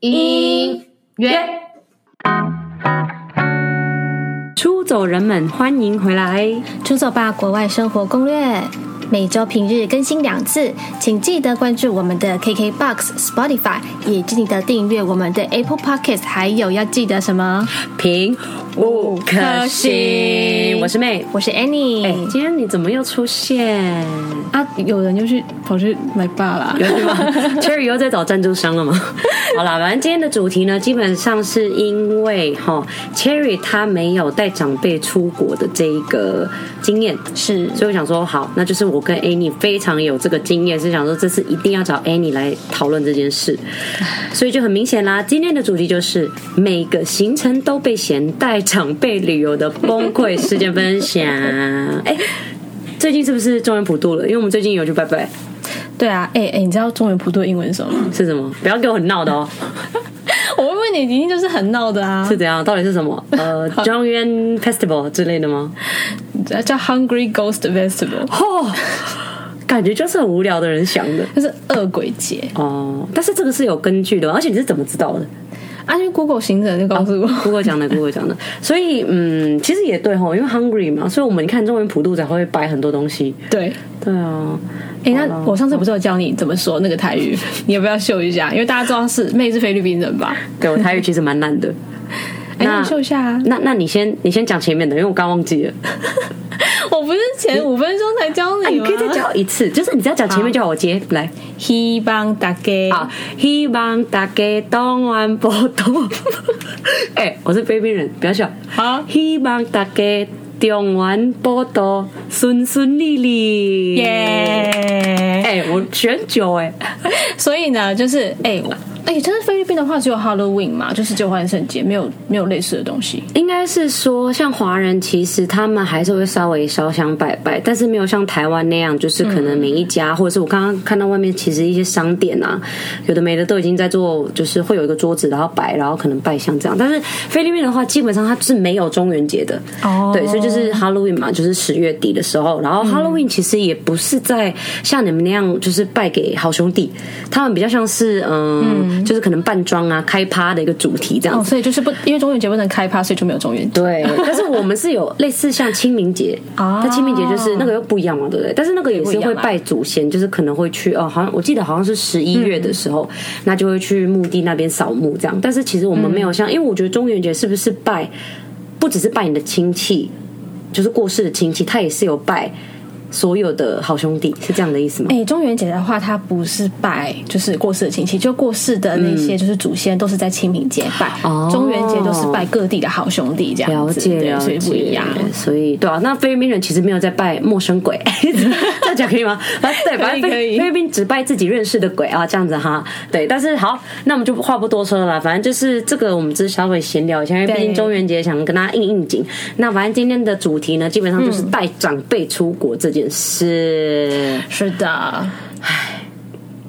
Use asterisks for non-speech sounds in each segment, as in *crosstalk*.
音乐，出走人们欢迎回来，出走吧国外生活攻略，每周平日更新两次，请记得关注我们的 KKBOX、Spotify，也记得订阅我们的 Apple Podcast，还有要记得什么？评五颗星。我是妹，我是 Annie。哎，今天你怎么又出现啊？有人就去跑去买爸了，有吗？*laughs* Cherry 又在找赞助商了吗？*laughs* 好啦，反正今天的主题呢，基本上是因为哈，Cherry 他没有带长辈出国的这一个经验，是，所以我想说，好，那就是我跟 Annie 非常有这个经验，是想说这次一定要找 Annie 来讨论这件事，所以就很明显啦。今天的主题就是每个行程都被嫌带长辈旅游的崩溃事件分享。哎，最近是不是中原普渡了？因为我们最近有去拜拜。对啊，哎哎，你知道中原普渡的英文是什么吗？是什么？不要给我很闹的哦。我会问你，一定就是很闹的啊。是怎样？到底是什么？呃，*laughs* 中元 Festival 之类的吗？叫 Hungry Ghost Festival。哦，感觉就是很无聊的人想的，就是恶鬼节哦。但是这个是有根据的，而且你是怎么知道的？啊，因为 Google 行程就告诉我，Google 讲的，Google 讲的。*laughs* 所以，嗯，其实也对吼，因为 Hungry 嘛，所以我们看中文普渡才会摆很多东西。对，对啊。哎、欸，那我上次不是有教你怎么说那个台语？*laughs* 你要不要秀一下？因为大家知道是妹是菲律宾人吧？对，我台语其实蛮烂的。*laughs* 哎、欸，那你秀一下啊。那那你先，你先讲前面的，因为我刚忘记了。*laughs* 我不是前五分钟才教你吗？你可以再教一次，就是你只要讲前面就好。我接来，希望大家啊，希望大家当晚波动。*laughs* 哎，我是菲律宾人，不要笑。好，希望大家动完波动顺顺利利。耶！哎，我选九哎，*laughs* 所以呢，就是哎。哎、欸，真的菲律宾的话只有 Halloween 嘛，就是旧万圣节，没有没有类似的东西。应该是说，像华人其实他们还是会稍微烧香拜拜，但是没有像台湾那样，就是可能每一家，嗯、或者是我刚刚看到外面其实一些商店啊，有的没的都已经在做，就是会有一个桌子，然后摆，然后可能拜香这样。但是菲律宾的话，基本上它是没有中元节的哦，对，所以就是 Halloween 嘛，就是十月底的时候，然后 Halloween 其实也不是在像你们那样，就是拜给好兄弟，他们比较像是嗯。嗯就是可能扮装啊，开趴的一个主题这样子，哦，所以就是不因为中元节不能开趴，所以就没有中元节。对，*laughs* 但是我们是有类似像清明节啊，那清明节就是那个又不一样嘛，对不对？但是那个也是会拜祖先，就是可能会去哦，好像我记得好像是十一月的时候，嗯，那就会去墓地那边扫墓这样。但是其实我们没有像，因为我觉得中元节是不是拜，不只是拜你的亲戚，就是过世的亲戚，他也是有拜。所有的好兄弟是这样的意思吗？哎、欸，中元节的话，它不是拜就是过世的亲戚，就过世的那些就是祖先都是在清明节拜。哦，中元节都是拜各地的好兄弟这样子。了解，了解，所以不一样。所以对啊，那菲律宾人其实没有在拜陌生鬼，*laughs* 这样讲可以吗？啊，对，反正菲律宾只拜自己认识的鬼啊，这样子哈。对，但是好，那我们就话不多说了，反正就是这个，我们只是稍微闲聊一下，因为毕竟中元节想跟大家应应景。那反正今天的主题呢，基本上就是带长辈出国这件事。是是的，唉，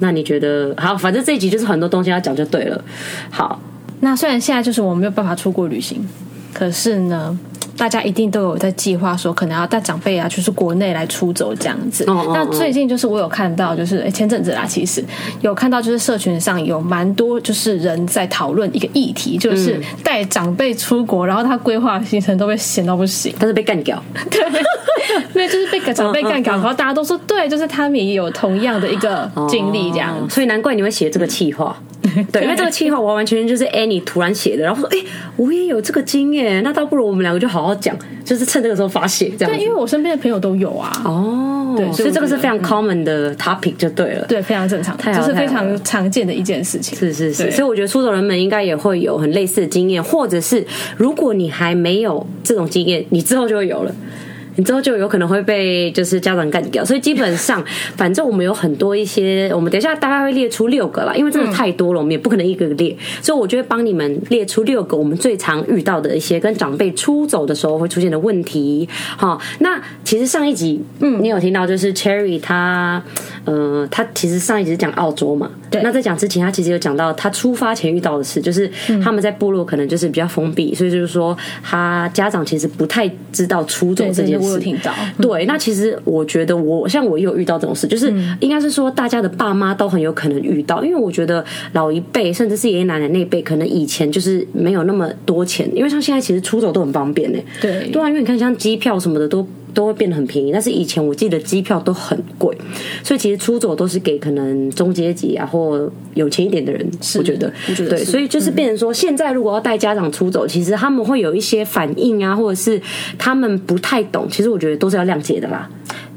那你觉得好？反正这一集就是很多东西要讲就对了。好，那虽然现在就是我没有办法出国旅行，可是呢。大家一定都有在计划说，可能要带长辈啊，就是国内来出走这样子。Oh, oh, oh. 那最近就是我有看到，就是前阵子啦，其实有看到就是社群上有蛮多就是人在讨论一个议题，就是带长辈出国，然后他规划行程都被闲到不行，但是被干掉。对，*laughs* 对，就是被长辈干掉，然后大家都说对，就是他们也有同样的一个经历这样，oh, 所以难怪你会写这个企划。*laughs* 对，因为这个企划完完全全就是 Annie 突然写的，然后说：“哎、欸，我也有这个经验，那倒不如我们两个就好好讲，就是趁这个时候发泄这样。”对，因为我身边的朋友都有啊。哦，对，所以这个是非常 common 的 topic 就对了。对，非常正常，这、就是非常常见的一件事情。是是是，所以我觉得出走人们应该也会有很类似的经验，或者是如果你还没有这种经验，你之后就会有了。你之后就有可能会被就是家长干掉，所以基本上，*laughs* 反正我们有很多一些，我们等一下大概会列出六个啦，因为真的太多了，我们也不可能一个个列，所以我就会帮你们列出六个我们最常遇到的一些跟长辈出走的时候会出现的问题。好，那其实上一集，嗯，你有听到就是 Cherry 他，呃，他其实上一集是讲澳洲嘛。对，那在讲之前，他其实有讲到他出发前遇到的事，就是他们在部落可能就是比较封闭，所以就是说他家长其实不太知道出走这件事。我有听到。对，那其实我觉得我像我也有遇到这种事，就是应该是说大家的爸妈都很有可能遇到，因为我觉得老一辈甚至是爷爷奶奶那一辈，可能以前就是没有那么多钱，因为像现在其实出走都很方便呢。对，对啊，因为你看像机票什么的都。都会变得很便宜，但是以前我记得机票都很贵，所以其实出走都是给可能中阶级啊或有钱一点的人。我觉得，我觉得对，所以就是变成说，现在如果要带家长出走，其实他们会有一些反应啊，或者是他们不太懂，其实我觉得都是要谅解的啦。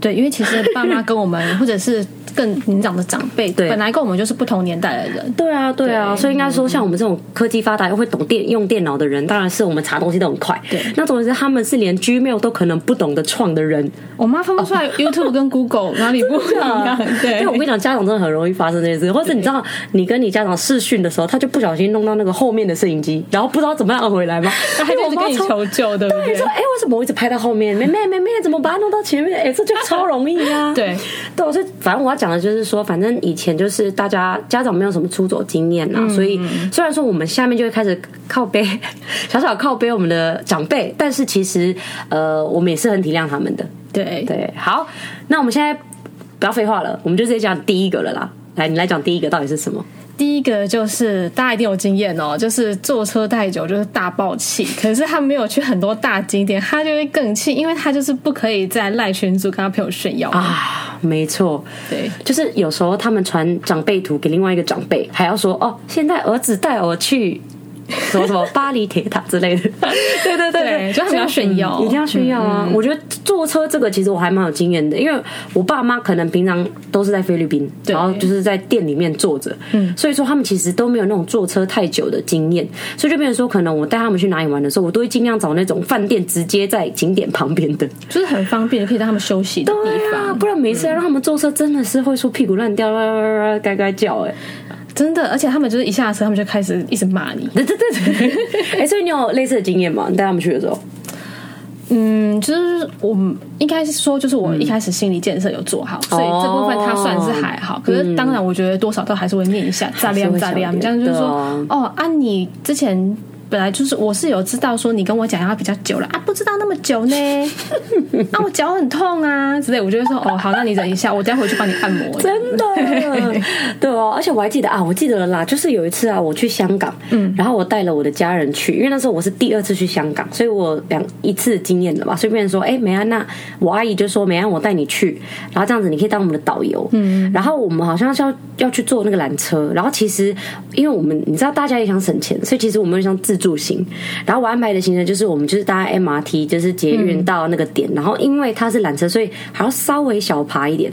对，因为其实爸妈跟我们或者是。更年长的长辈，对，本来跟我们就是不同年代的人。对啊，对啊，对，所以应该说，像我们这种科技发达又会懂电用电脑的人，当然是我们查东西都很快。对，那总之他们是连 Gmail 都可能不懂得创的人。我妈分不出来 YouTube 跟 Google 哪里不一样。对，因为我跟你讲，家长真的很容易发生这件事，或者你知道，你跟你家长视讯的时候，他就不小心弄到那个后面的摄影机，然后不知道怎么样回来吗？他还在跟你求救，对不对？说，哎，为什么我一直拍到后面？妹妹妹妹，怎么把它弄到前面？哎，这就超容易啊。*laughs* 对，对，所以反正我要讲的就是说，反正。以前就是大家家长没有什么出走经验呐、啊，所以虽然说我们下面就会开始靠背，*laughs* 小小靠背我们的长辈，但是其实呃，我们也是很体谅他们的。对对，好，那我们现在不要废话了，我们就直接讲第一个了啦。来，你来讲第一个到底是什么？第一个就是大家一定有经验哦，就是坐车太久就是大爆气。可是他没有去很多大景点，他就会更气，因为他就是不可以在赖群组跟他朋友炫耀啊。没错，对，就是有时候他们传长辈图给另外一个长辈，还要说哦，现在儿子带我去。什么什么巴黎铁塔之类的，*laughs* 对对对对，就很要炫耀，一定要炫耀啊！我觉得坐车这个其实我还蛮有经验的，因为我爸妈可能平常都是在菲律宾，然后就是在店里面坐着，嗯，所以说他们其实都没有那种坐车太久的经验，所以就变成说，可能我带他们去哪里玩的时候，我都会尽量找那种饭店直接在景点旁边的，就是很方便，可以让他们休息的地方，不然每次让他们坐车真的是会说屁股乱掉，嘎嘎叫，哎。真的，而且他们就是一下车，他们就开始一直骂你。对对对对，*laughs* 哎，所以你有类似的经验吗？你带他们去的时候，嗯，就是我应该是说，就是我一开始心理建设有做好，嗯、所以这部分他算是还好。哦、可是当然，我觉得多少都还是会念一下，咋亮咋亮，这样就是说，啊哦，啊，你之前。本来就是我是有知道说你跟我讲要比较久了啊，不知道那么久呢，*laughs* 啊我脚很痛啊之类，我就会说哦好，那你忍一下，我待会去帮你按摩。真的，*laughs* 对哦，而且我还记得啊，我记得了啦，就是有一次啊，我去香港，嗯，然后我带了我的家人去，因为那时候我是第二次去香港，所以我两一次经验了嘛，所以别人说哎美安娜，我阿姨就说美安我带你去，然后这样子你可以当我们的导游，嗯，然后我们好像是要要去坐那个缆车，然后其实因为我们你知道大家也想省钱，所以其实我们想自。住行，然后我安排的行程就是我们就是搭 MRT，就是捷运到那个点，嗯、然后因为它是缆车，所以还要稍微小爬一点。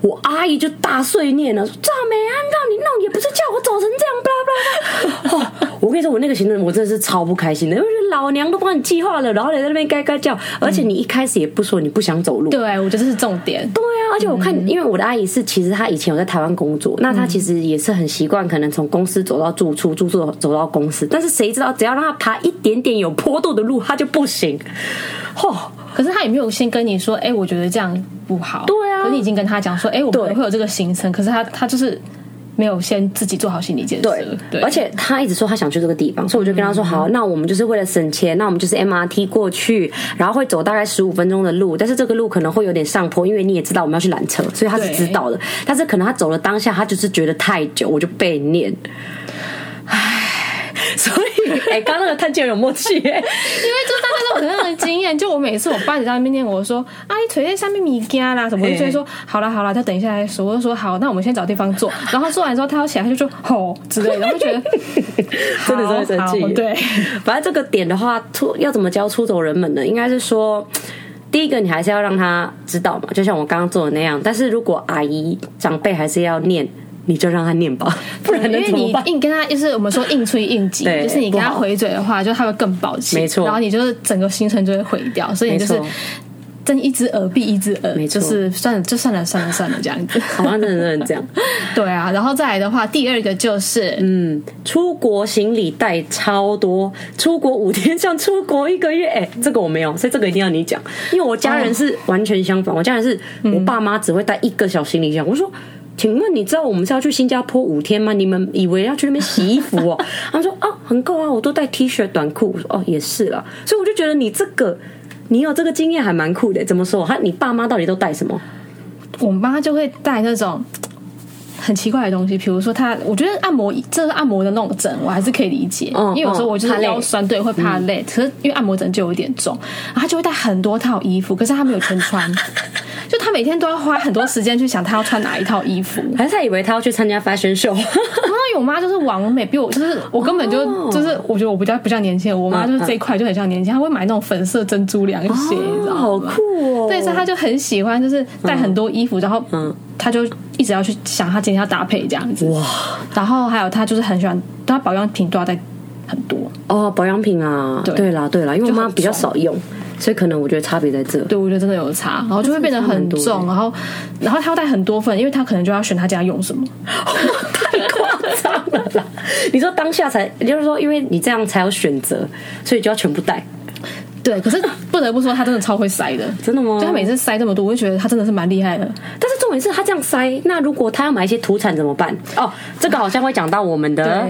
我阿姨就大碎念了，说：“赵美安让你弄，也不是叫我走成这样，巴拉巴拉。*laughs* ”哦，我跟你说，我那个行程我真的是超不开心的，因为老娘都帮你计划了，然后你在那边该该叫，而且你一开始也不说你不想走路。对，我觉得这是重点。对啊，而且我看，因为我的阿姨是其实她以前有在台湾工作，那她其实也是很习惯，可能从公司走到住处，住处走到公司，但是谁知道只要。让他爬一点点有坡度的路，他就不行。嚯！可是他也没有先跟你说，哎、欸，我觉得这样不好。对啊，可是你已经跟他讲说，哎、欸，我们会有这个行程。可是他他就是没有先自己做好心理建设。对，对而且他一直说他想去这个地方，所以我就跟他说，好，那我们就是为了省钱，那我们就是 MRT 过去，然后会走大概十五分钟的路，但是这个路可能会有点上坡，因为你也知道我们要去缆车，所以他是知道的。但是可能他走了当下，他就是觉得太久，我就被念。唉。所以，哎、欸，*laughs* 刚刚那个叹气有默契、欸，因为就大家都有这样的经验。就我每次我爸在那边念，我说：“啊，你腿在上面米干啦什么？”就会说：“好了好了，他等一下来说。”我就说：“好，那我们先找地方坐。*laughs* ”然后坐完之后，他要起来，他就说：“吼之类的。”然后觉得 *laughs* 真的是会生气。对，反正这个点的话，出要怎么教出走人们呢？应该是说，第一个你还是要让他知道嘛，就像我刚刚做的那样。但是如果阿姨长辈还是要念。你就让他念吧，不然？因为你硬跟他，就是我们说硬吹硬挤，就是你跟他回嘴的话，就他会更暴气，没错错。然后你就是整个行程就会毁掉，所以你就是睁一只耳闭一只耳，没错错。就是算了，就算了，算了，算了，这样子。好像真的是这样。*laughs* 对啊，然后再来的话，第二个就是，嗯，出国行李带超多，出国五天像出国一个月，哎，这个我没有，所以这个一定要你讲，因为我家人是完全相反，哦、我家人是我爸妈只会带一个小行李箱，我说。请问你知道我们是要去新加坡五天吗？你们以为要去那边洗衣服哦？*laughs* 他说啊，很够啊，我都带 T 恤短裤。我说哦，也是啦。所以我就觉得你这个，你有这个经验还蛮酷的。怎么说？他你爸妈到底都带什么？我妈就会带那种。很奇怪的东西，比如说他，我觉得按摩这是按摩的那种枕，我还是可以理解，嗯、因为有时候我就是腰酸，对，会怕累。嗯、可是因为按摩枕就有点重，然后他就会带很多套衣服，可是他没有全穿，*laughs* 就他每天都要花很多时间去想他要穿哪一套衣服，还是他以为他要去参加 fashion show。因为我妈就是完美，比我就是我根本就、哦、就是我觉得我比较不像年轻人，我妈就是这一块就很像年轻人，她会买那种粉色珍珠凉鞋，你知道吗？好酷哦！对，所以他就很喜欢，就是带很多衣服，然后嗯，她就一直要去想他今天要搭配这样子哇。然后还有他就是很喜欢，他保养品都要带很多哦，保养品啊，对对啦对啦，因为我妈比较少用。所以可能我觉得差别在这，对，我觉得真的有差，然后就会变得很重，然后，然后他要带很多份，因为他可能就要选他家用什么，*laughs* 太夸张了啦！你说当下才，也就是说，因为你这样才有选择，所以就要全部带。对，可是不得不说，他真的超会塞的，真的吗？就他每次塞这么多，我就觉得他真的是蛮厉害的。但是重点是他这样塞，那如果他要买一些土产怎么办？哦，这个好像会讲到我们的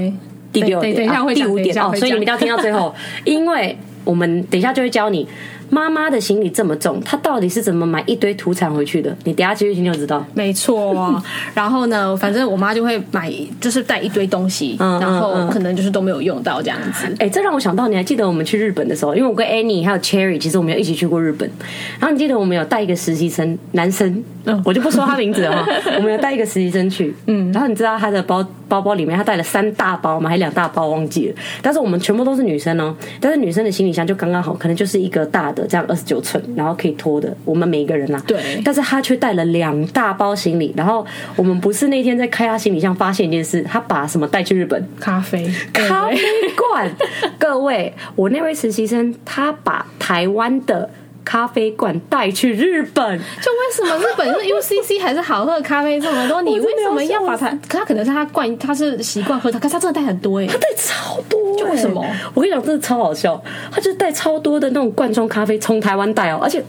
第六点，等一下会讲，第五点哦，所以你们一定要听到最后，因为我们等一下就会教你。妈妈的行李这么重，她到底是怎么买一堆土产回去的？你等下继续听就知道。没错啊，然后呢，反正我妈就会买，就是带一堆东西，嗯、然后可能就是都没有用到这样子。哎、欸，这让我想到，你还记得我们去日本的时候，因为我跟 Annie 还有 Cherry，其实我们有一起去过日本。然后你记得我们有带一个实习生，男生，嗯，我就不说他名字了哈。*laughs* 我们有带一个实习生去，嗯，然后你知道他的包包包里面他带了三大包吗？还两大包忘记了。但是我们全部都是女生哦，但是女生的行李箱就刚刚好，可能就是一个大的。这样二十九寸，然后可以拖的，我们每一个人呐、啊。对。但是他却带了两大包行李，然后我们不是那天在开他行李箱发现一件事，他把什么带去日本？咖啡，咖啡罐。*laughs* 各位，我那位实习生他把台湾的咖啡罐带去日本，就为什么日本是 UCC 还是好喝的咖啡这么多？你为什么要把它？可他可能是他惯，他是习惯喝它，可是他真的带很多哎、欸，他带超多、欸，就为什么？我跟你讲，真的超好笑，他就带超多的那种罐装咖啡从台湾带哦，而且。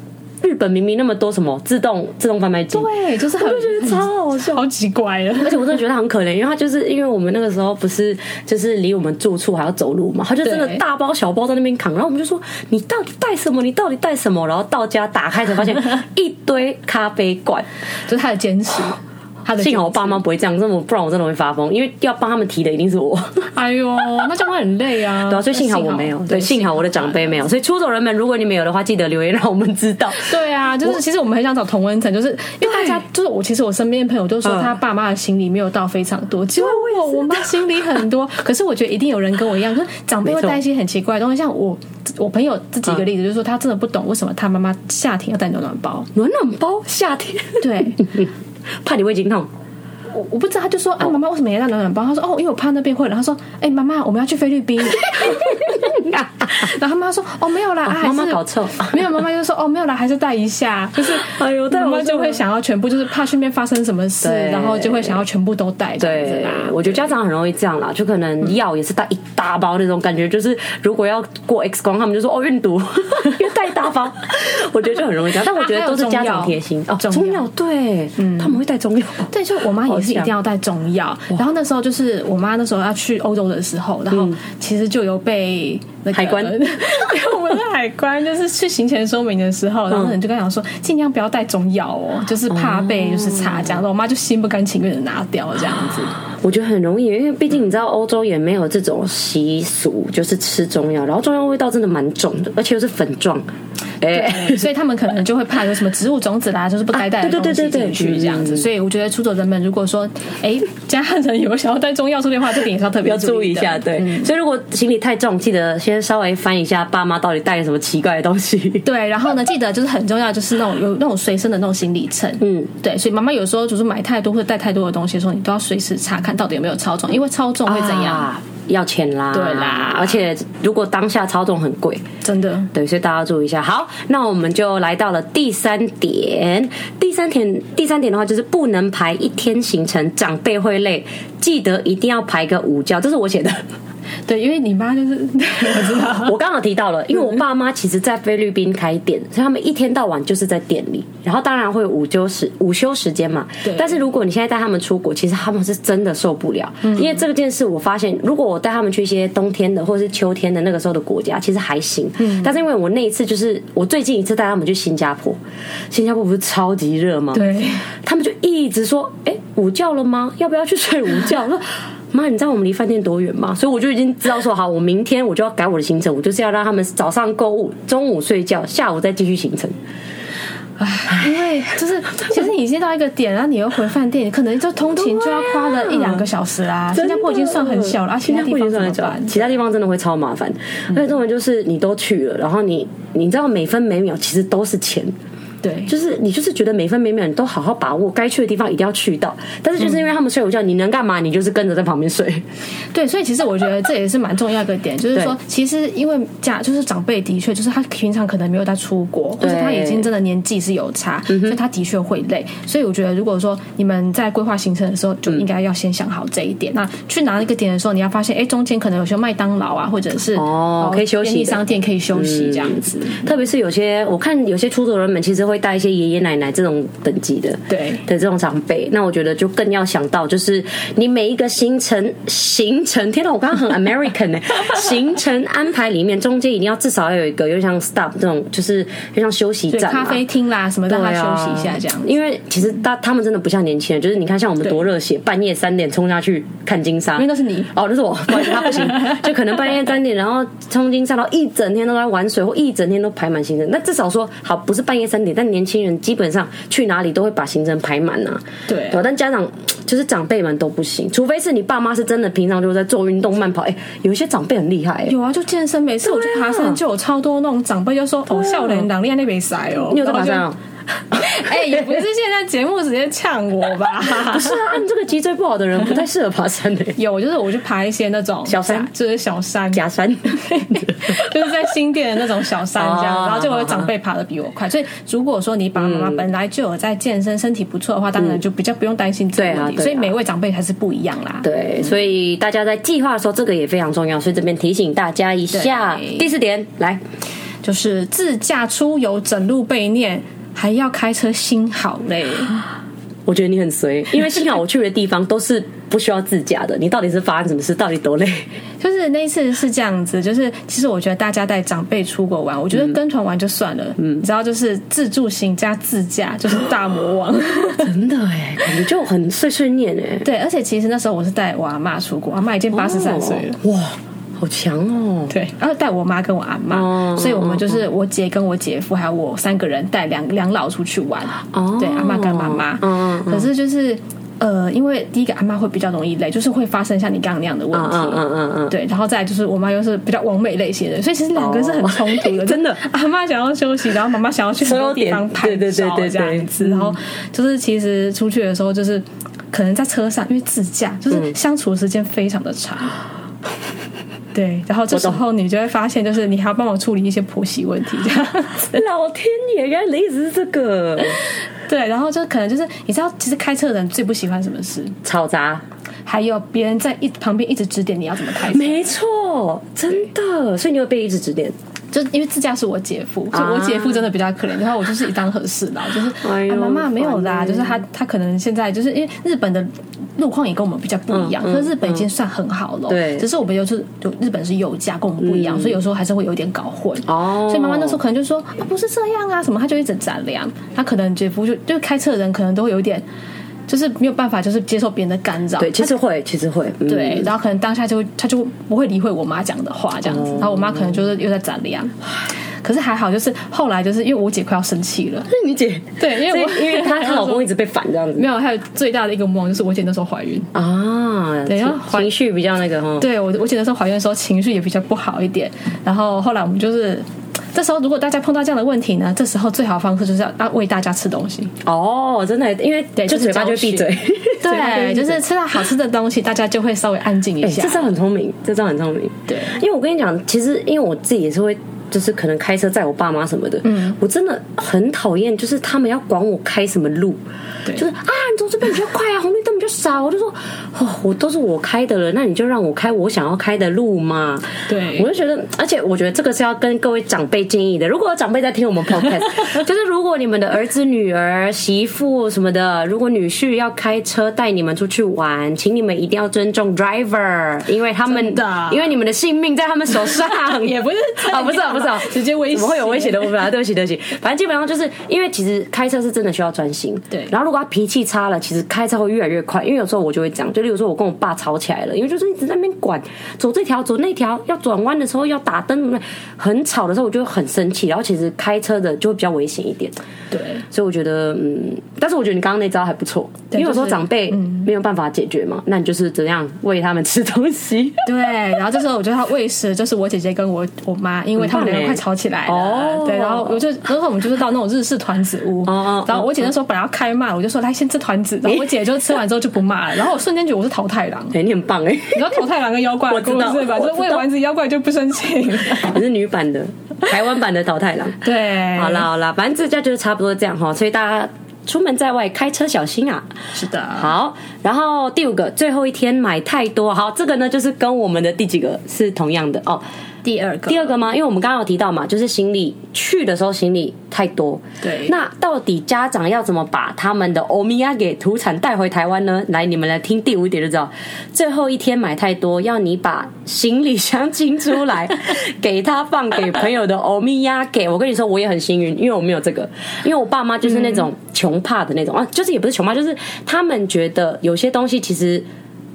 日本明明那么多什么自动自动贩卖机，对，就是很我就觉得超好笑，好奇怪啊。而且我真的觉得他很可怜，因为他就是因为我们那个时候不是就是离我们住处还要走路嘛，他就真的大包小包在那边扛，然后我们就说你到底带什么？你到底带什么？然后到家打开才发现 *laughs* 一堆咖啡罐，*laughs* 就是他的坚持。*laughs* 幸好我爸妈不会这样，这么不然我真的会发疯，因为要帮他们提的一定是我。*laughs* 哎呦，那这样会很累啊。*laughs* 对啊，所以幸好我没有，对，幸好我的长辈没有。所以出走人们，如果你们有的话，记得留言让我们知道。对啊，就是其实我们很想找同温层，就是因为大家就是我，其实我身边的朋友都说他爸妈的行李没有到非常多，其实我我妈行李很多。*laughs* 可是我觉得一定有人跟我一样，就是长辈会带一些很奇怪的东西，像我我朋友自己一个例子，就是说他真的不懂为什么他妈妈夏天要带暖暖包，暖暖包夏天对，怕你会经痛。我我不知道，他就说啊，妈妈为什么也带暖暖包？他说哦，因为我怕那边会冷。他说，哎，妈妈，我们要去菲律宾。*laughs* 然后他妈说哦，没有啦，妈妈搞错，没有。妈妈就说哦，没有啦，还是带一下。就是哎呦，妈妈就会想要全部，就是怕顺便发生什么事，然后就会想要全部都带。对，我觉得家长很容易这样啦，就可能药也是带一大包那种感觉，就是如果要过 X 光，他们就说哦，孕毒，*laughs* 因为带一大包。*laughs* 我觉得就很容易这样，但我觉得都是家长贴心哦，中药对，嗯，他们会带中药。对，就我妈也。是一定要带中药，然后那时候就是我妈那时候要去欧洲的时候，然后其实就有被那个、海关，*laughs* 我们的海关就是去行前说明的时候，然后人就跟他讲说尽量不要带中药哦，就是怕被就是查这样。子，我妈就心不甘情愿的拿掉这样子。我觉得很容易，因为毕竟你知道欧洲也没有这种习俗，就是吃中药，然后中药味道真的蛮重的，而且又是粉状。对，*laughs* 所以他们可能就会怕有什么植物种子啦，就是不该带的东西进去这样子。所以我觉得出走人们如果说，哎，家人有想要带中药出去的话，这点也是要特别注意一下。对，所以如果行李太重，记得先稍微翻一下爸妈到底带了什么奇怪的东西。对，然后呢，记得就是很重要，就是那种有那种随身的那种行李秤。嗯，对，所以妈妈有时候就是买太多或者带太多的东西的时候，你都要随时查看到底有没有超重，因为超重会怎样？要钱啦，对啦，而且如果当下操纵很贵，真的，对，所以大家要注意一下。好，那我们就来到了第三点。第三点，第三点的话就是不能排一天行程，长辈会累，记得一定要排个午觉。这是我写的，*laughs* 对，因为你妈就是 *laughs* 我知道，我刚好提到了，因为我爸妈其实在菲律宾开店，所以他们一天到晚就是在店里，然后当然会有午休时午休时间嘛。对。但是如果你现在带他们出国，其实他们是真的受不了，嗯、因为这个件事我发现，如果我带他们去一些冬天的或者是秋天的那个时候的国家，其实还行。嗯。但是因为我那一次就是我最近一次带他们去新加坡，新加坡不是超级热吗？对。他们就一直说：“哎，午觉了吗？要不要去睡午觉？”我说。妈，你知道我们离饭店多远吗？所以我就已经知道说，好，我明天我就要改我的行程，我就是要让他们早上购物，中午睡觉，下午再继续行程。唉，因为就是 *laughs* 其实你已经到一个点，然后你又回饭店，可能就通勤就要花了一两个小时啦。啊、新加坡已经算很小了，其他地方怎么办？其他地方真的会超麻烦。而且这种就是你都去了，然后你你知道每分每秒其实都是钱。对，就是你就是觉得每分每秒你都好好把握，该去的地方一定要去到。但是就是因为他们睡午觉，你能干嘛？你就是跟着在旁边睡。*laughs* 对，所以其实我觉得这也是蛮重要一个点，*laughs* 就是说，其实因为家就是长辈的确就是他平常可能没有在出国，或者他已经真的年纪是有差，所以他的确会累。所以我觉得，如果说你们在规划行程的时候，就应该要先想好这一点。那去拿一个点的时候，你要发现，哎，中间可能有些麦当劳啊，或者是哦可以休息，便利商店可以休息这样子。特别是有些我看有些出走人们其实会带一些爷爷奶奶。这种等级的，对的这种长辈，那我觉得就更要想到，就是你每一个行程行程，天哪，我刚刚很 *laughs* American 呢、欸，行程安排里面中间一定要至少要有一个，就像 stop 这种，就是就像休息站、咖啡厅啦什么，让他休息一下这样。因为其实他他们真的不像年轻人，就是你看像我们多热血，半夜三点冲下去看金沙，因为那是你哦，那是我，不好意思，他不行，*laughs* 就可能半夜三点，然后冲金沙，然后一整天都在玩水，或一整天都排满行程。那至少说好，不是半夜三点，但年轻人基本。上去哪里都会把行程排满啊，对，但家长 *tsk* 就是长辈们都不行，除非是你爸妈是真的平常就在做运动慢跑。哎、欸，有一些长辈很厉害、欸，有啊，就健身。每次我去爬山，就有超多那种长辈就说：“哦，少年郎，你那边塞哦。”你有在爬山？*laughs* 哎、欸，也不是现在节目直接呛我吧？*laughs* 不是啊，你这个脊椎不好的人不太适合爬山的。*laughs* 有，就是我去爬一些那种小山，就是小山假山，就是在新店的那种小山这样，然后就有长辈爬得比我快。所以如果说你爸爸妈妈本来就有在健身，身体不错的话，当然就比较不用担心这个问题。所以每位长辈还是不一样啦。对，所以大家在计划的时候，这个也非常重要。所以这边提醒大家一下。第四点，来，就是自驾出游整路被念。还要开车，心好累。*gasps* 我觉得你很随，因为幸好我去的地方都是不需要自驾的。你到底是发生什么事？到底多累？*laughs* 就是那一次是这样子，就是其实我觉得大家带长辈出国玩，我觉得跟团玩就算了，嗯，你知道，就是自助型加自驾就是大魔王，*laughs* 真的哎，感觉就很碎碎念哎。对，而且其实那时候我是带我阿妈出国，阿妈已经八十三岁了，哇。好强哦！对，然后带我妈跟我阿妈，哦、所以我们就是我姐跟我姐夫还有我三个人带两两老出去玩。哦，对，阿妈跟妈妈。嗯，可是就是呃，因为第一个阿妈会比较容易累，就是会发生像你刚刚那样的问题。嗯嗯嗯嗯。对，然后再来就是我妈又是比较完美类型的，所以其实两个是很冲突的。*laughs* 哦、真的，阿妈想要休息，然后妈妈想要去很多地方拍照，对对对对，这样子。然后就是其实出去的时候，就是可能在车上，因为自驾，就是相处的时间非常的长。嗯对，然后这时候你就会发现，就是你还要帮我处理一些婆媳问题，这样子。*laughs* 老天爷，原来你的意思是这个。*laughs* 对，然后就可能就是你知道，其实开车的人最不喜欢什么事？吵杂，还有别人在一旁边一直指点你要怎么开车。没错，真的。所以你会被一直指点。就因为自驾是我姐夫，所以我姐夫真的比较可怜。然后我就是一当和事佬，*laughs* 就是妈妈没有啦，就是他他可能现在就是因为日本的路况也跟我们比较不一样，可是日本已经算很好了。对，只是我们又是就日本是右驾，跟我们不一样，所以有时候还是会有点搞混。哦，所以妈妈那时候可能就说啊，不是这样啊，什么，他就一直斩量。他可能姐夫就就开车的人可能都会有点。就是没有办法，就是接受别人的干扰。对，其实会，其实会。嗯、对，然后可能当下就他就不会理会我妈讲的话，这样子。然后我妈可能就是又在攒量。可是还好，就是后来就是因为我姐快要生气了。你姐对，因为我因为她 *laughs* 她老公一直被反这样子。没有，还有最大的一个梦就是我姐那时候怀孕啊，对，然后情绪比较那个哈。对我我姐那时候怀孕的时候情绪也比较不好一点。然后后来我们就是。这时候，如果大家碰到这样的问题呢，这时候最好的方式就是要要喂大家吃东西。哦，真的，因为对，就 *laughs* 嘴巴就闭嘴，对，就是吃到好吃的东西，大家就会稍微安静一下。这招很聪明，这招很聪明。对，因为我跟你讲，其实因为我自己也是会，就是可能开车载我爸妈什么的，嗯，我真的很讨厌，就是他们要管我开什么路，对，就是啊，你走这边比较快啊，红绿灯。就傻，我就说哦，我都是我开的了，那你就让我开我想要开的路嘛。对，我就觉得，而且我觉得这个是要跟各位长辈建议的。如果有长辈在听我们 podcast，*laughs* 就是如果你们的儿子、女儿、媳妇什么的，如果女婿要开车带你们出去玩，请你们一定要尊重 driver，因为他们的，因为你们的性命在他们手上。*laughs* 也不是啊，不是啊，不是啊，直接威胁，怎么会有威胁的部分啊？对不起，对不起，反正基本上就是因为其实开车是真的需要专心。对，然后如果他脾气差了，其实开车会越来越快。因为有时候我就会讲，就例如说我跟我爸吵起来了，因为就是一直在那边管走这条走那条，要转弯的时候要打灯，很吵的时候我就很生气。然后其实开车的就会比较危险一点。对，所以我觉得嗯，但是我觉得你刚刚那招还不错，因为有时候长辈没有办法解决嘛，那你就是怎样喂他们吃东西。对，然后这时候我觉得他喂食就是我姐姐跟我我妈，因为他们两个快吵起来了。哦，对，然后我就然后我们就是到那种日式团子屋，哦然后我姐那时候本来要开骂，我就说来先吃团子，然后我姐就吃完之后就不骂了，然后我瞬间觉得我是桃太郎。哎，你很棒哎，你知道桃太郎跟妖怪的故事吧？就是喂丸子妖怪就不生气。你是女版的，台湾版的桃太郎。*laughs* 对，好啦好啦，反正这家就是差不多这样哈，所以大家出门在外开车小心啊。是的，好，然后第五个最后一天买太多，好，这个呢就是跟我们的第几个是同样的哦。第二个，第二个吗？因为我们刚刚有提到嘛，就是行李去的时候行李太多。对，那到底家长要怎么把他们的欧米亚给土产带回台湾呢？来，你们来听第五点就知道。最后一天买太多，要你把行李箱清出来，*laughs* 给他放给朋友的欧米亚给。我跟你说，我也很幸运，因为我没有这个，因为我爸妈就是那种穷怕的那种、嗯、啊，就是也不是穷怕，就是他们觉得有些东西其实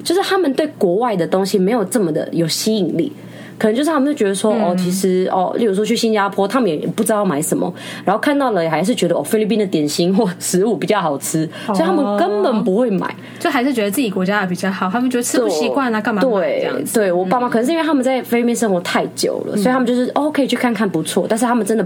就是他们对国外的东西没有这么的有吸引力。可能就是他们就觉得说哦，其实哦，例如说去新加坡，他们也不知道要买什么，然后看到了还是觉得哦，菲律宾的点心或食物比较好吃，所以他们根本不会买，就还是觉得自己国家的比较好。他们觉得吃不习惯啊，干嘛？对，对我爸妈，可能是因为他们在菲律宾生活太久了，所以他们就是哦，可以去看看不错，但是他们真的。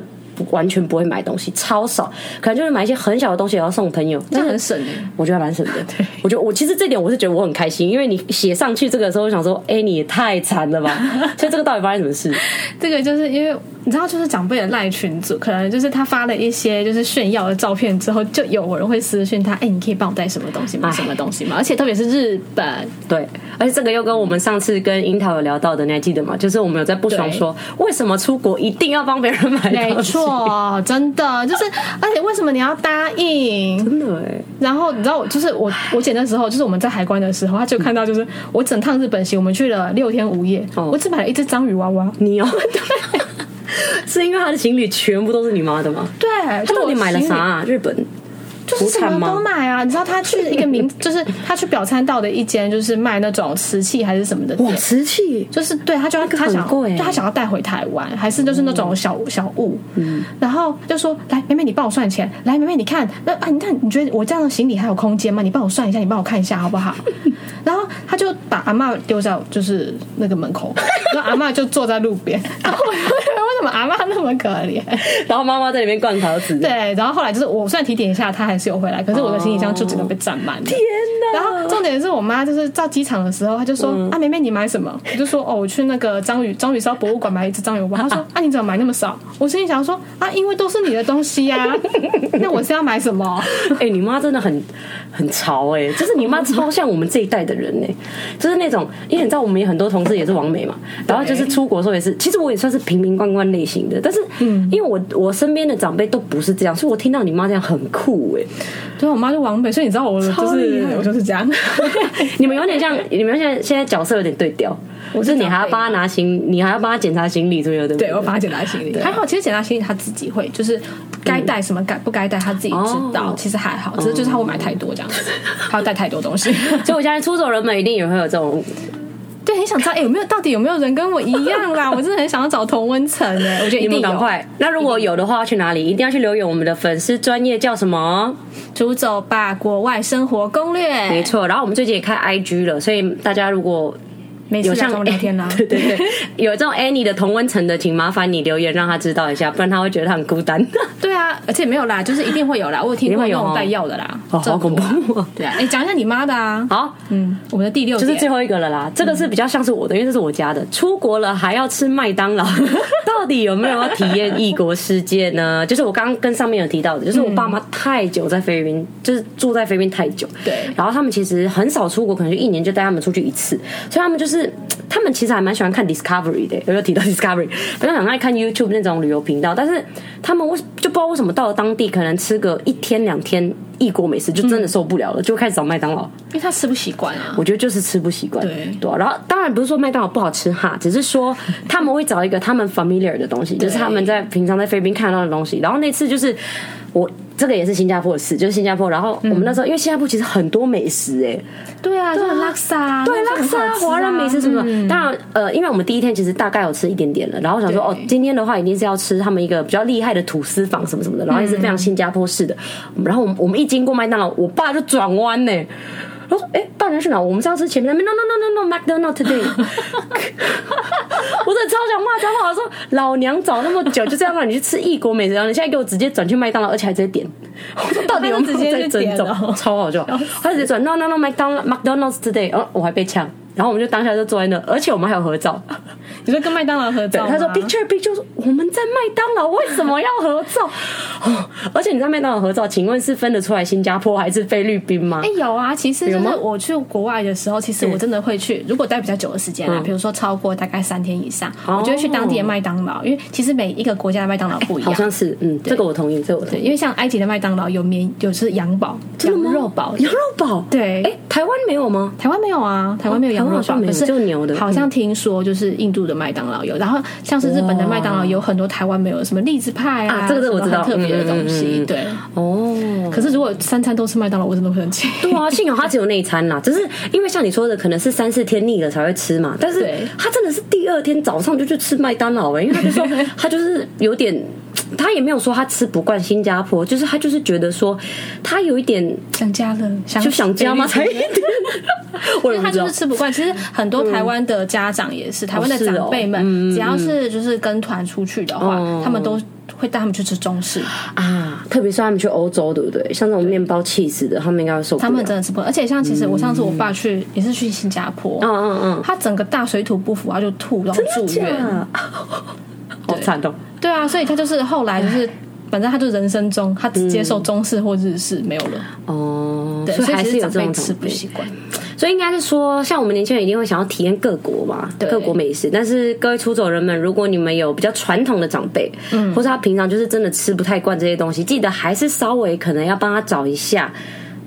完全不会买东西，超少，可能就是买一些很小的东西，然后送朋友，这很省的。我觉得蛮省的。*laughs* 对，我觉得我其实这点我是觉得我很开心，因为你写上去这个的时候，我想说，哎，你也太惨了吧？*laughs* 所以这个到底发生什么事？这个就是因为你知道，就是长辈的赖群组，可能就是他发了一些就是炫耀的照片之后，就有人会私讯他，哎，你可以帮我带什么东西吗？什么东西吗？而且特别是日本，对，而且这个又跟我们上次跟樱桃有聊到的，你还记得吗？就是我们有在不爽说，为什么出国一定要帮别人买？没错，真。的就是，而且为什么你要答应？真的哎。然后你知道，就是我我姐那时候，就是我们在海关的时候，他就看到，就是我整趟日本行，我们去了六天五夜，我只买了一只章鱼娃娃。你哦，*laughs* 对，*laughs* 是因为他的行李全部都是你妈的吗？对，他到底买了啥啊？日本。就是什么都买啊！你知道他去一个名，*laughs* 就是他去表参道的一间，就是卖那种瓷器还是什么的店。瓷器就是对，他就要他想，就他想要带回台湾，还是就是那种小小物。嗯，然后就说：“来，妹妹，你帮我算钱。来，妹妹，你看那啊，你看，你觉得我这样的行李还有空间吗？你帮我算一下，你帮我看一下好不好？” *laughs* 然后他就把阿嬷丢在就是那个门口，然后阿嬷就坐在路边。然后什么阿妈那么可怜？*laughs* 然后妈妈在里面灌桃子。对，然后后来就是我虽然提点一下，他还是有回来，可是我的行李箱就只能被占满了。天哪！然后重点是我妈就是到机场的时候，她就说：“啊，妹妹你买什么？”我就说：“哦，我去那个章鱼章鱼烧博物馆买一只章鱼娃。”她说：“啊，你怎么买那么少？”我心里想说：“啊，因为都是你的东西呀，*laughs* 那我是要买什么？”哎，你妈真的很很潮哎，就是你妈超像我们这一代的人哎。就是那种，因为你知道，我们有很多同事也是王美嘛，然后就是出国的时候也是，其实我也算是瓶瓶罐罐类型的，但是，嗯，因为我我身边的长辈都不是这样，所以我听到你妈这样很酷哎，对，我妈是网美，所以你知道我就是我就是这样，*laughs* 你们有点像，你们现在现在角色有点对调。我是你还要帮他拿行，你还要帮他检查行李，对不对？对，我帮他检查行李，还好。其实检查行李他自己会，就是该带什么该不该带他自己知道，其实还好。只是就是他会买太多这样子，他要带太多东西。*laughs* 所以我相信出走人们一定也会有这种，对，很想知道哎，有没有到底有没有人跟我一样啦？*laughs* 我真的很想要找同温层哎，我觉得一定有。赶快，那如果有的话，要去哪里？一定要去留言。我们的粉丝专业叫什么？出走吧，国外生活攻略。没错。然后我们最近也开 IG 了，所以大家如果。有像聊天呐，*laughs* 对对对，有这种 Annie 的同温层的，请麻烦你留言让他知道一下，不然他会觉得他很孤单。*laughs* 对啊，而且没有啦，就是一定会有啦，*laughs* 我有听过有带药的啦，好恐怖。对啊，哎，讲一下你妈的啊。好，嗯，我们的第六就是最后一个了啦，这个是比较像是我的，因为这是我家的。出国了还要吃麦当劳，到到底有没有要体验异国世界呢？就是我刚刚跟上面有提到的，就是我爸妈太久在菲律宾，就是住在菲律宾太久，对。然后他们其实很少出国，可能就一年就带他们出去一次，所以他们就是他们其实还蛮喜欢看 Discovery 的。有没有提到 *laughs* Discovery？非常爱看 YouTube 那种旅游频道，但是他们为就不知道为什么到了当地，可能吃个一天两天异国美食就真的受不了了，就开始找麦当劳，因为他吃不习惯啊。我觉得就是吃不习惯，对对。然后当然不是说麦当劳不好吃哈，只是说他们会找一个他们 familiar 的东西，*laughs* 就是他们在平常在菲律宾看到的东西。然后那次就是我这个也是新加坡的事，就是新加坡。然后我们那时候因为新加坡其实很多美食哎，对啊，就拉萨，对拉萨华人美食什么的。当然呃，因为我们第一天其实大概有吃一点点了，然后想说哦，今天的话一定是要吃他们一个比较厉害的吐司坊什么什么的，然后也是非常新加坡式的。然后我们我们一经过麦当劳，我爸就转弯呢。我说：“哎、欸，大人是哪？我们是要吃前面那边。No no no no no，McDonald today。*laughs* 我真的超想骂脏话。我说老娘找那么久，就这样让你去吃异国美食，然后你现在给我直接转去麦当劳，而且还直接点。我说到底我们直接在尊重？超好笑。他直接转 No no no，McDonald，McDonald's today。哦，我还被呛。”然后我们就当下就坐在那，而且我们还有合照。你说跟麦当劳合照？他说 picture picture，我们在麦当劳为什么要合照？哦，而且你在麦当劳合照，请问是分得出来新加坡还是菲律宾吗？哎，有啊，其实就是我去国外的时候，其实我真的会去，如果待比较久的时间啊，比如说超过大概三天以上，我就会去当地的麦当劳，因为其实每一个国家的麦当劳不一样。好像是，嗯，这个我同意，这个我同意。因为像埃及的麦当劳有绵，有是羊堡，羊肉堡，羊肉堡。对，哎，台湾没有吗？台湾没有啊，台湾没有羊肉堡，可是。牛的，好像听说就是印度的麦当劳有，然后像是日本的麦当劳有很多台湾没有，什么栗子派啊，这个我知道，特别的东西，对，哦。可是如果三餐都吃麦当劳，我真的会很气。对啊，幸好他只有那一餐啦，*laughs* 只是因为像你说的，可能是三四天腻了才会吃嘛。但是他真的是第二天早上就去吃麦当劳，因为他就说 *laughs* 他就是有点。他也没有说他吃不惯新加坡，就是他就是觉得说他有一点想家了，就想家吗？才一点，*laughs* 因为他就是吃不惯。其实很多台湾的家长也是，台湾的长辈们，只要是就是跟团出去的话，他们都会带他们去吃中式啊。特别是他们去欧洲，对不对？像这种面包气死的，他们应该会受不了。他们真的吃不惯。而且像其实我上次我爸去也是去新加坡，嗯嗯嗯，他整个大水土不服，他就吐，然后住院。好惨痛，对啊，所以他就是后来就是，反正他就人生中他只接受中式或日式，没有了哦。对，所以还是有这种吃不习惯。所以应该是说，像我们年轻人一定会想要体验各国嘛，各国美食。但是各位出走人们，如果你们有比较传统的长辈，嗯，或是他平常就是真的吃不太惯这些东西，记得还是稍微可能要帮他找一下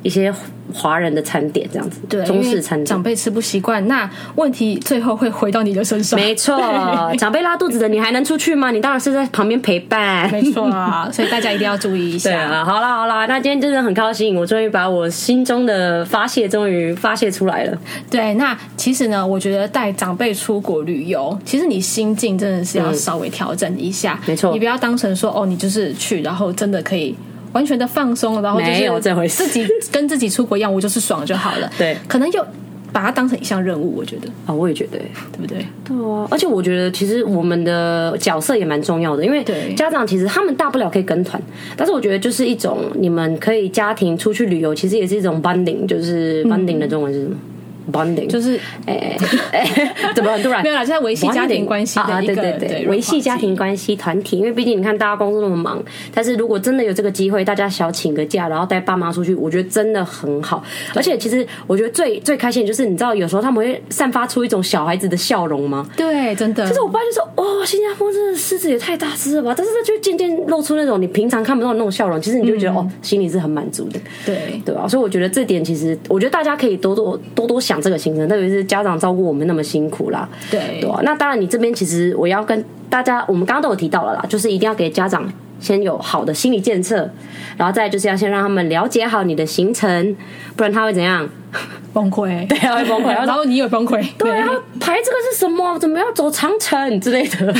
一些。华人的餐点这样子，对，中式餐点，长辈吃不习惯，那问题最后会回到你的身上。没错，*laughs* 长辈拉肚子的，你还能出去吗？你当然是在旁边陪伴。没错啊，所以大家一定要注意一下。对啊，好了好了，那今天真的很高兴，我终于把我心中的发泄终于发泄出来了。对，那其实呢，我觉得带长辈出国旅游，其实你心境真的是要稍微调整一下。没错，你不要当成说哦，你就是去，然后真的可以。完全的放松，然后就是自己跟自己出国一样，我就是爽就好了。对，可能又把它当成一项任务，我觉得。啊，我也觉得，对不对？对啊，而且我觉得其实我们的角色也蛮重要的，因为家长其实他们大不了可以跟团，但是我觉得就是一种你们可以家庭出去旅游，其实也是一种 bonding，就是 bonding 的中文是什么？bonding 就是哎哎，怎么很突然？没有啦，就在维系家庭关系啊，对对对，维系家庭关系团体。因为毕竟你看，大家工作那么忙，但是如果真的有这个机会，大家小请个假，然后带爸妈出去，我觉得真的很好。而且其实我觉得最最开心的就是，你知道有时候他们会散发出一种小孩子的笑容吗？对，真的。就是我爸就说：“哇，新加坡这狮子也太大只了吧！”但是他就渐渐露出那种你平常看不到的那种笑容，其实你就觉得哦，心里是很满足的。对对啊，所以我觉得这点其实，我觉得大家可以多多多多想这个行程。特别是家长照顾我们那么辛苦啦，对对啊，那当然，你这边其实我要跟大家，我们刚刚都有提到了啦，就是一定要给家长先有好的心理建设，然后再就是要先让他们了解好你的行程，不然他会怎样崩溃？*laughs* 对啊，会崩溃。然后你也崩溃？*laughs* 对啊，排这个是什么？怎么要走长城之类的？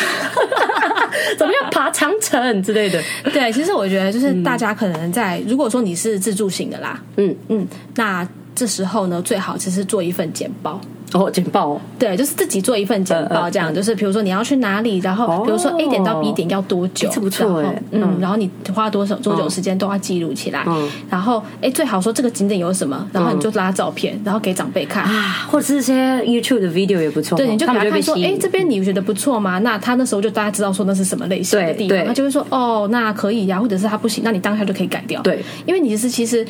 *laughs* 怎么要爬长城之类的？对，其实我觉得就是大家可能在，如果说你是自助型的啦，嗯嗯，那。这时候呢，最好其实做一份简报。哦，简报，对，就是自己做一份简报，这样，就是比如说你要去哪里，然后比如说 A 点到 B 点要多久，不错，嗯，然后你花多少多久时间都要记录起来，然后哎，最好说这个景点有什么，然后你就拉照片，然后给长辈看。啊，或者是一些 YouTube 的 video 也不错，对，你就给他看说，哎，这边你觉得不错吗？那他那时候就大家知道说那是什么类型的地方，他就会说哦，那可以呀，或者是他不行，那你当下就可以改掉，对，因为你是其实。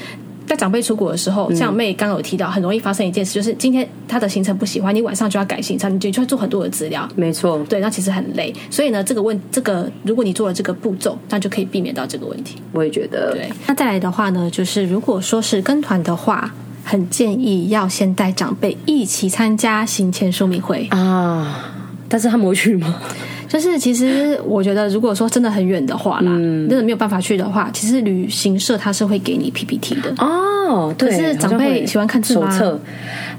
在长辈出国的时候，像妹刚刚有提到，很容易发生一件事，就是今天他的行程不喜欢，你晚上就要改行程，你就就要做很多的资料。没错，对，那其实很累。所以呢，这个问这个，如果你做了这个步骤，那就可以避免到这个问题。我也觉得。对，那再来的话呢，就是如果说是跟团的话，很建议要先带长辈一起参加行前说明会啊。但是他们会去吗？*laughs* 就是其实我觉得，如果说真的很远的话啦，真的没有办法去的话，其实旅行社他是会给你 PPT 的哦。对，可是长辈喜欢看？手册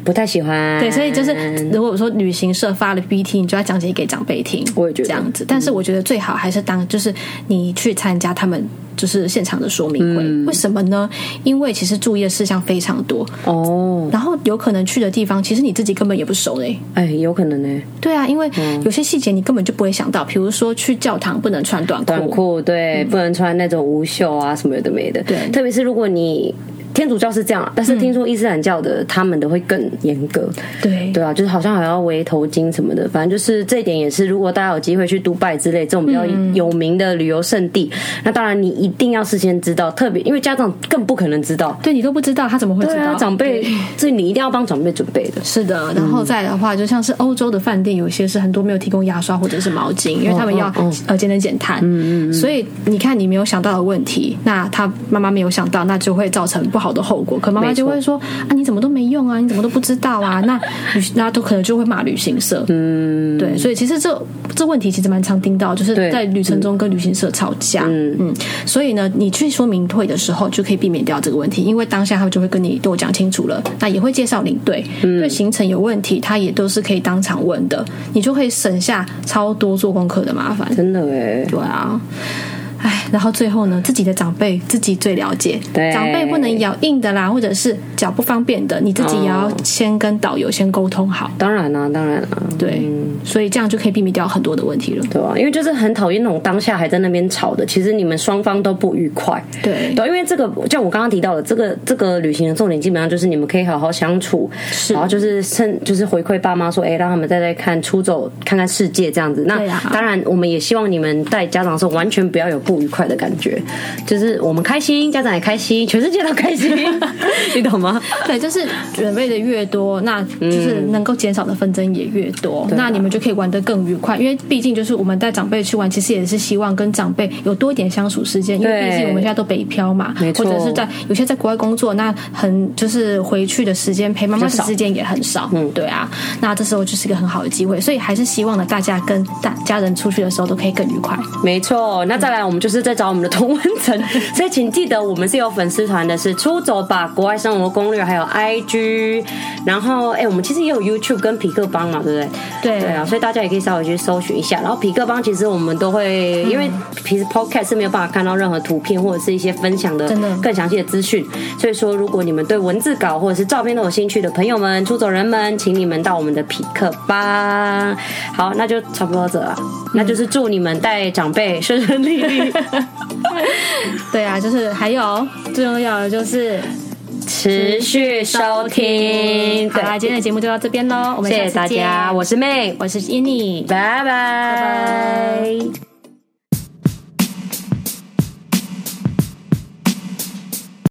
不太喜欢。对，所以就是如果说旅行社发了 PPT，你就要讲解给长辈听。我也觉得这样子，但是我觉得最好还是当就是你去参加他们。就是现场的说明会，嗯、为什么呢？因为其实注意的事项非常多哦，然后有可能去的地方，其实你自己根本也不熟嘞。哎，有可能呢。对啊，因为有些细节你根本就不会想到，比如说去教堂不能穿短裤，短裤对，嗯、不能穿那种无袖啊什么有的没的。对，特别是如果你。天主教是这样，但是听说伊斯兰教的、嗯、他们的会更严格。对对啊，就是好像还要围头巾什么的，反正就是这一点也是。如果大家有机会去杜拜之类这种比较有名的旅游胜地，嗯、那当然你一定要事先知道，特别因为家长更不可能知道。对，你都不知道，他怎么会知道？啊、长辈，所以你一定要帮长辈准备的。是的，然后再的话，就像是欧洲的饭店，有些是很多没有提供牙刷或者是毛巾，因为他们要呃节能减碳。嗯嗯。所以你看，你没有想到的问题，那他妈妈没有想到，那就会造成不好的后果。可妈妈就会说啊，你怎么都没用啊？你怎么都不知道啊？*laughs* 那那都可能就会骂旅行社。嗯，对，所以其实这这问题其实蛮常听到，就是在旅程中跟旅行社吵架。嗯嗯，所以呢，你去说明退的时候就可以避免掉这个问题，因为当下他们就会跟你都讲清楚了，那也会介绍领队，对行程有问题，他也都是可以当场问的，你就会省下超多做功课的麻烦。真的哎，对啊。哎，然后最后呢，自己的长辈自己最了解。对，长辈不能咬硬的啦，或者是脚不方便的，你自己也要先跟导游先沟通好。当然啦，当然啦，对，嗯、所以这样就可以避免掉很多的问题了，对吧、啊？因为就是很讨厌那种当下还在那边吵的，其实你们双方都不愉快。对，对，因为这个像我刚刚提到的，这个这个旅行的重点基本上就是你们可以好好相处，是然后就是趁就是回馈爸妈说，哎，让他们再来看出走看看世界这样子。那当然，我们也希望你们带家长的时候完全不要有不愉快的感觉，就是我们开心，家长也开心，全世界都开心，*laughs* 你懂吗？对，就是准备的越多，那就是能够减少的纷争也越多，嗯、那你们就可以玩得更愉快。因为毕竟就是我们带长辈去玩，其实也是希望跟长辈有多一点相处时间，因为毕竟我们现在都北漂嘛，或者是在有些在国外工作，那很就是回去的时间陪妈妈的时间也很少，嗯，对啊，那这时候就是一个很好的机会，所以还是希望呢，大家跟大家人出去的时候都可以更愉快。没错，那再来我们就是在。找我们的同文层，*laughs* 所以请记得我们是有粉丝团的，是出走吧国外生活攻略，还有 IG，然后哎，我们其实也有 YouTube 跟皮克邦嘛，对不对？对对啊，所以大家也可以稍微去搜寻一下。然后皮克邦其实我们都会，因为平时 Podcast 是没有办法看到任何图片或者是一些分享的更详细的资讯，所以说如果你们对文字稿或者是照片都有兴趣的朋友们，出走人们，请你们到我们的皮克邦。好，那就差不多这了，那就是祝你们带长辈顺顺利利。*laughs* *laughs* 对啊，就是还有最重要的就是持续收听。好啦，今天的节目就到这边喽，我们。谢谢大家，我是 May，我是 Yanni，拜拜。